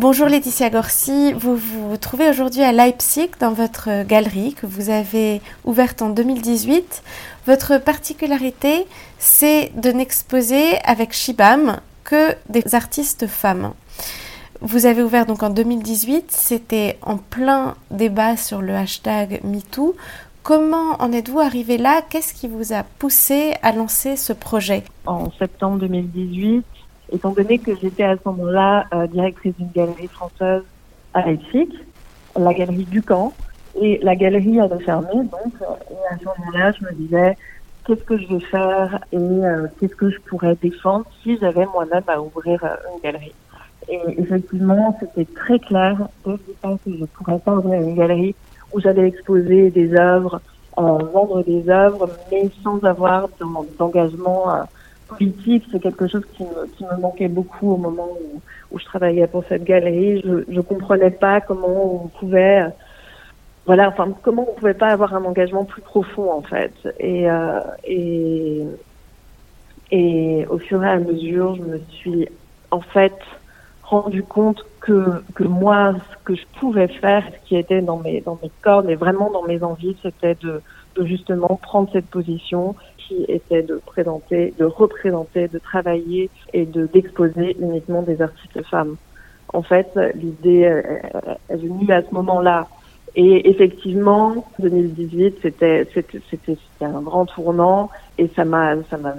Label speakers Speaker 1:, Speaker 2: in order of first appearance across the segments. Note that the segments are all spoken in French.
Speaker 1: Bonjour Laetitia Gorsi, vous vous trouvez aujourd'hui à Leipzig dans votre galerie que vous avez ouverte en 2018. Votre particularité, c'est de n'exposer avec Shibam que des artistes femmes. Vous avez ouvert donc en 2018, c'était en plein débat sur le hashtag MeToo. Comment en êtes-vous arrivé là? Qu'est-ce qui vous a poussé à lancer ce projet?
Speaker 2: En septembre 2018, étant donné que j'étais à ce moment-là euh, directrice d'une galerie française à Leipzig, la galerie Ducamp, et la galerie avait fermé, donc, euh, et à ce moment-là, je me disais, qu'est-ce que je vais faire et euh, qu'est-ce que je pourrais défendre si j'avais moi-même à ouvrir une galerie. Et effectivement, c'était très clair dès le que je ne pourrais pas ouvrir une galerie où j'allais exposer des œuvres, vendre des œuvres, mais sans avoir d'engagement politique, c'est quelque chose qui me, qui me manquait beaucoup au moment où, où je travaillais pour cette galerie. Je ne comprenais pas comment on pouvait, voilà, enfin, comment on pouvait pas avoir un engagement plus profond, en fait. Et, euh, et, et au fur et à mesure, je me suis, en fait, rendu compte que, que moi, ce que je pouvais faire, ce qui était dans mes, dans mes cordes et vraiment dans mes envies, c'était de, justement prendre cette position qui était de présenter, de représenter, de travailler et de d'exposer uniquement des artistes femmes. En fait, l'idée est venue à ce moment-là. Et effectivement, 2018, c'était c'était c'était un grand tournant et ça m'a ça m'a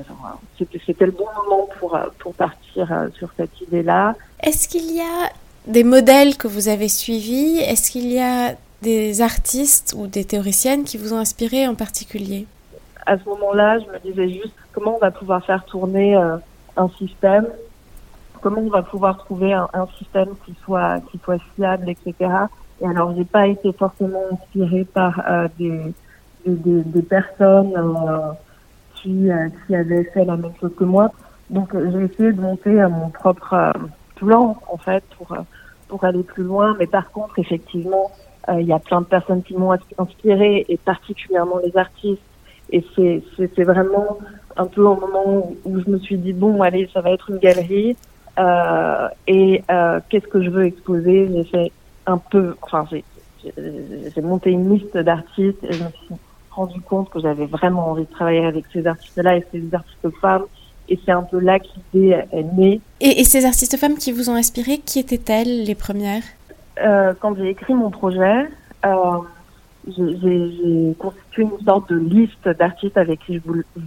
Speaker 2: c'était c'était le bon moment pour pour partir euh, sur cette idée-là.
Speaker 1: Est-ce qu'il y a des modèles que vous avez suivis? Est-ce qu'il y a des artistes ou des théoriciennes qui vous ont inspiré en particulier
Speaker 2: À ce moment-là, je me disais juste comment on va pouvoir faire tourner euh, un système, comment on va pouvoir trouver un, système qui soit qui soit fiable, etc. Et alors, j'ai pas été forcément inspirée par euh, des, des, personnes euh, qui qui avaient fait la même chose que moi. Donc, j'ai essayé de monter mon propre plan en fait pour pour aller plus loin. Mais par contre, effectivement, il y a plein de personnes qui m'ont inspiré et particulièrement les artistes. Et c'est, vraiment un peu au moment où, je me suis dit bon allez ça va être une galerie euh, et euh, qu'est-ce que je veux exposer? J'ai fait un peu enfin j'ai monté une liste d'artistes et je me suis rendu compte que j'avais vraiment envie de travailler avec ces artistes-là et ces artistes femmes et c'est un peu là que l'idée est née.
Speaker 1: Et, et ces artistes femmes qui vous ont inspiré, qui étaient-elles les premières?
Speaker 2: Euh, quand j'ai écrit mon projet, euh, j'ai constitué une sorte de liste d'artistes avec qui je,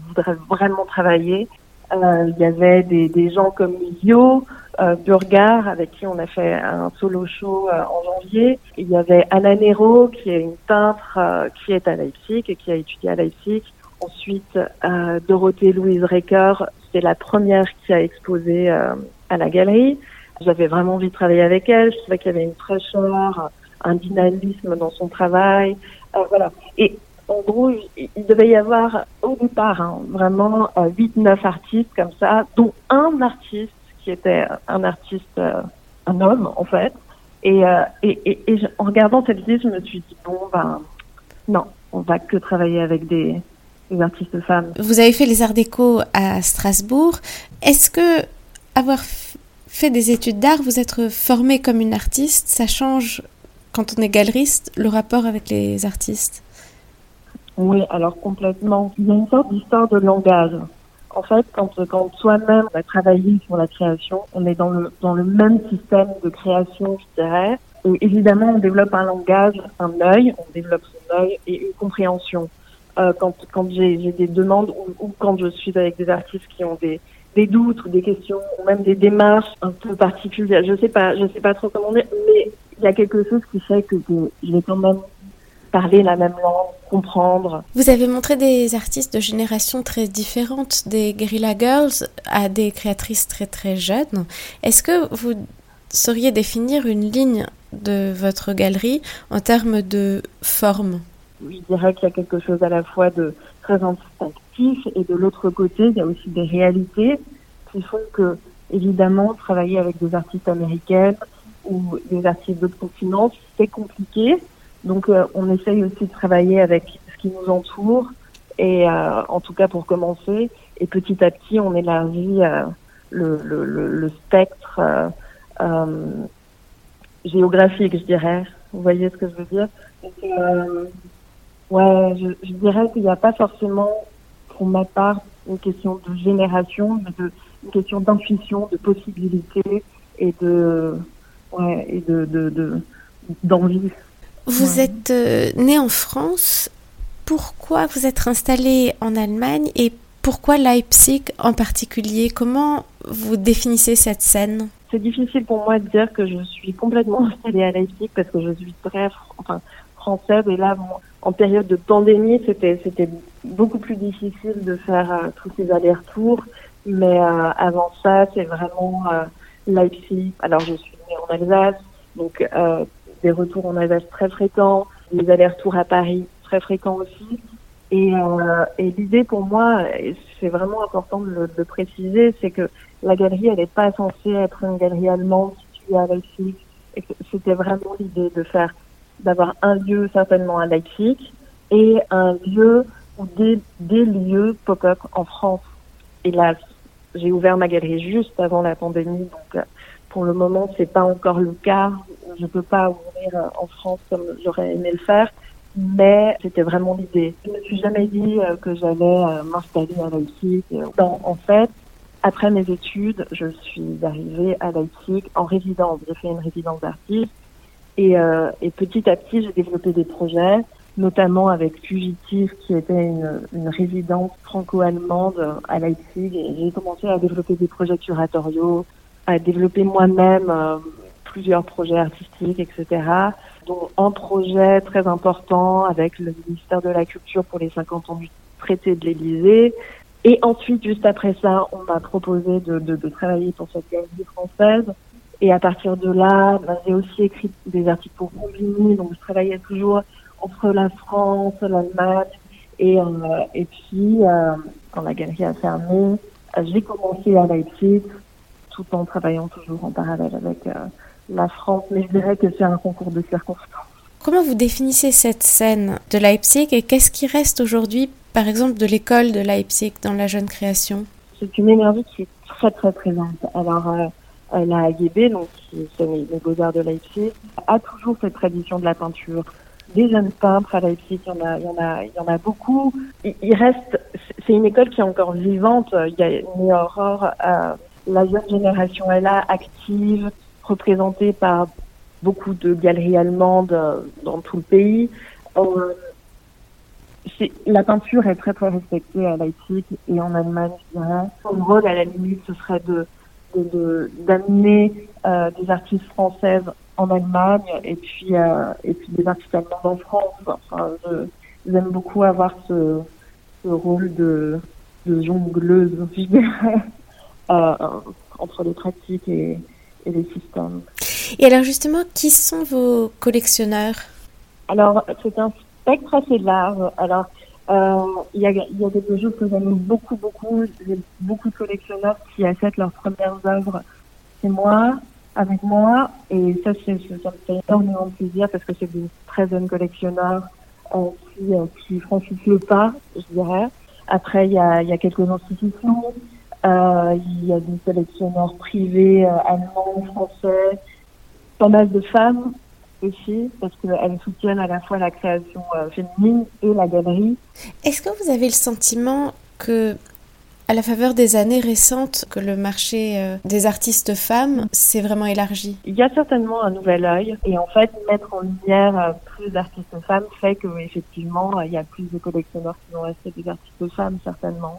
Speaker 2: voudrais vraiment travailler. Euh, il y avait des, des gens comme Yo, euh, Burgar, avec qui on a fait un solo show en janvier. Il y avait Anna Nero, qui est une peintre qui est à Leipzig et qui a étudié à Leipzig. Ensuite, Dorothée Louise Recker, c'est la première qui a exposé à la galerie. J'avais vraiment envie de travailler avec elle. Je trouvais qu'il y avait une fraîcheur, un dynamisme dans son travail. Euh, voilà. Et en gros, il, devait y avoir au départ hein, vraiment euh, 8-9 artistes comme ça, dont un artiste qui était un artiste, euh, un homme en fait. Et, euh, et, et, et en regardant cette liste, je me suis dit, bon, ben non, on va que travailler avec des, des artistes femmes.
Speaker 1: Vous avez fait les arts déco à Strasbourg. Est-ce que avoir fait des études d'art, vous êtes formé comme une artiste, ça change, quand on est galeriste, le rapport avec les artistes?
Speaker 2: Oui, alors complètement. Il y a une sorte d'histoire de langage. En fait, quand, quand soi-même on a travaillé sur la création, on est dans le, dans le même système de création, je dirais. Et évidemment, on développe un langage, un œil, on développe son œil et une compréhension. Euh, quand quand j'ai des demandes ou, ou, quand je suis avec des artistes qui ont des, des doutes ou des questions ou même des démarches un peu particulières. Je sais pas, je sais pas trop comment dire, mais il y a quelque chose qui fait que, je vais quand même parler la même langue, comprendre.
Speaker 1: Vous avez montré des artistes de générations très différentes, des Guerrilla Girls à des créatrices très très jeunes. Est-ce que vous sauriez définir une ligne de votre galerie en termes de forme?
Speaker 2: Je dirais qu'il y a quelque chose à la fois de très instinctif et de l'autre côté, il y a aussi des réalités qui font que, évidemment, travailler avec des artistes américaines ou des artistes d'autres continents, c'est compliqué. Donc, euh, on essaye aussi de travailler avec ce qui nous entoure et, euh, en tout cas, pour commencer. Et petit à petit, on élargit euh, le, spectre géographique, je dirais. Vous voyez ce que je veux dire? Ouais, je, je dirais qu'il n'y a pas forcément, pour ma part, une question de génération, mais de, une question d'intuition, de possibilité et de, ouais, et de, de, d'envie.
Speaker 1: Vous êtes euh, né en France. Pourquoi vous êtes installé en Allemagne et pourquoi Leipzig en particulier? Comment vous définissez cette scène?
Speaker 2: C'est difficile pour moi de dire que je suis complètement installée à Leipzig parce que je suis très enfin, et là, en période de pandémie, c'était c'était beaucoup plus difficile de faire euh, tous ces allers-retours. Mais euh, avant ça, c'est vraiment euh, Leipzig. Alors, je suis née en Alsace, donc des retours en Alsace très fréquents, des allers-retours à Paris très fréquents aussi. Et, euh, et l'idée pour moi, c'est vraiment important de le préciser, c'est que la galerie, elle n'est pas censée être une galerie allemande située à Leipzig. C'était vraiment l'idée de faire, d'avoir un lieu certainement à Leipzig et un lieu ou des, des lieux pop-up en France. Là, j'ai ouvert ma galerie juste avant la pandémie, donc euh, pour le moment, c'est pas encore le cas. Je peux pas ouvrir euh, en France comme j'aurais aimé le faire mais c'était vraiment l'idée. Je ne me suis jamais dit euh, que j'allais m'installer à Leipzig. En fait, après mes études, je suis arrivée à Leipzig en résidence. J'ai fait une résidence d'artiste et, euh, et, petit à petit, j'ai développé des projets, notamment avec Fugitif, qui était une, une résidence franco-allemande à Leipzig. J'ai commencé à développer des projets curatoriaux, à développer moi-même plusieurs projets artistiques, etc. dont un projet très important avec le ministère de la Culture pour les 50 ans du traité de l'Élysée. Et ensuite, juste après ça, on m'a proposé de, de, de, travailler pour cette galerie française. Et à partir de là, ben, j'ai aussi écrit des articles pour Combini, donc je travaillais toujours entre la France, l'Allemagne, et, euh, et puis euh, quand la galerie a fermé, j'ai commencé à Leipzig, tout en travaillant toujours en parallèle avec euh, la France, mais je dirais que c'est un concours de circonstances.
Speaker 1: Comment vous définissez cette scène de Leipzig et qu'est-ce qui reste aujourd'hui, par exemple, de l'école de Leipzig dans la jeune création?
Speaker 2: C'est une énergie qui est très très présente. Alors, euh, la AGB, donc c'est les, beaux-arts de Leipzig, a toujours cette tradition de la peinture. Des jeunes peintres à Leipzig, il y en a, il y en a, il y en a beaucoup. Il, reste, c'est une école qui est encore vivante. Il y a une aurore, euh, la jeune génération est là, active, représentée par beaucoup de galeries allemandes euh, dans tout le pays. Euh, la peinture est très très respectée à Leipzig et en Allemagne, je. Son rôle, à la limite, ce serait de d'amener euh, des artistes françaises en Allemagne et puis euh, et puis des artistes allemands en France. Enfin, j'aime beaucoup avoir ce, ce rôle de, de jongleuse, euh, entre les pratiques et, et les systèmes.
Speaker 1: Et alors justement, qui sont vos collectionneurs?
Speaker 2: Alors, c'est un spectre assez large. Alors, il y, a, y a des choses que j'aime beaucoup, beaucoup. J'ai beaucoup de collectionneurs qui achètent leurs premières œuvres chez moi, avec moi. Et ça, c'est, ça me fait énormément plaisir parce que c'est des très jeunes collectionneurs euh, qui, euh, qui franchissent le pas, je dirais. Après, il y a, y a quelques institutions euh, il y a des collectionneurs privés euh, allemands, français, pas mal de femmes aussi, parce qu'elles soutiennent à la fois la création euh, féminine et la galerie.
Speaker 1: Est-ce que vous avez le sentiment que, à la faveur des années récentes, que le marché des artistes femmes s'est vraiment élargi?
Speaker 2: Il y a certainement un nouvel œil, et en fait, mettre en lumière plus d'artistes femmes fait qu'effectivement, il y a plus de collectionneurs qui vont rester des artistes femmes, certainement.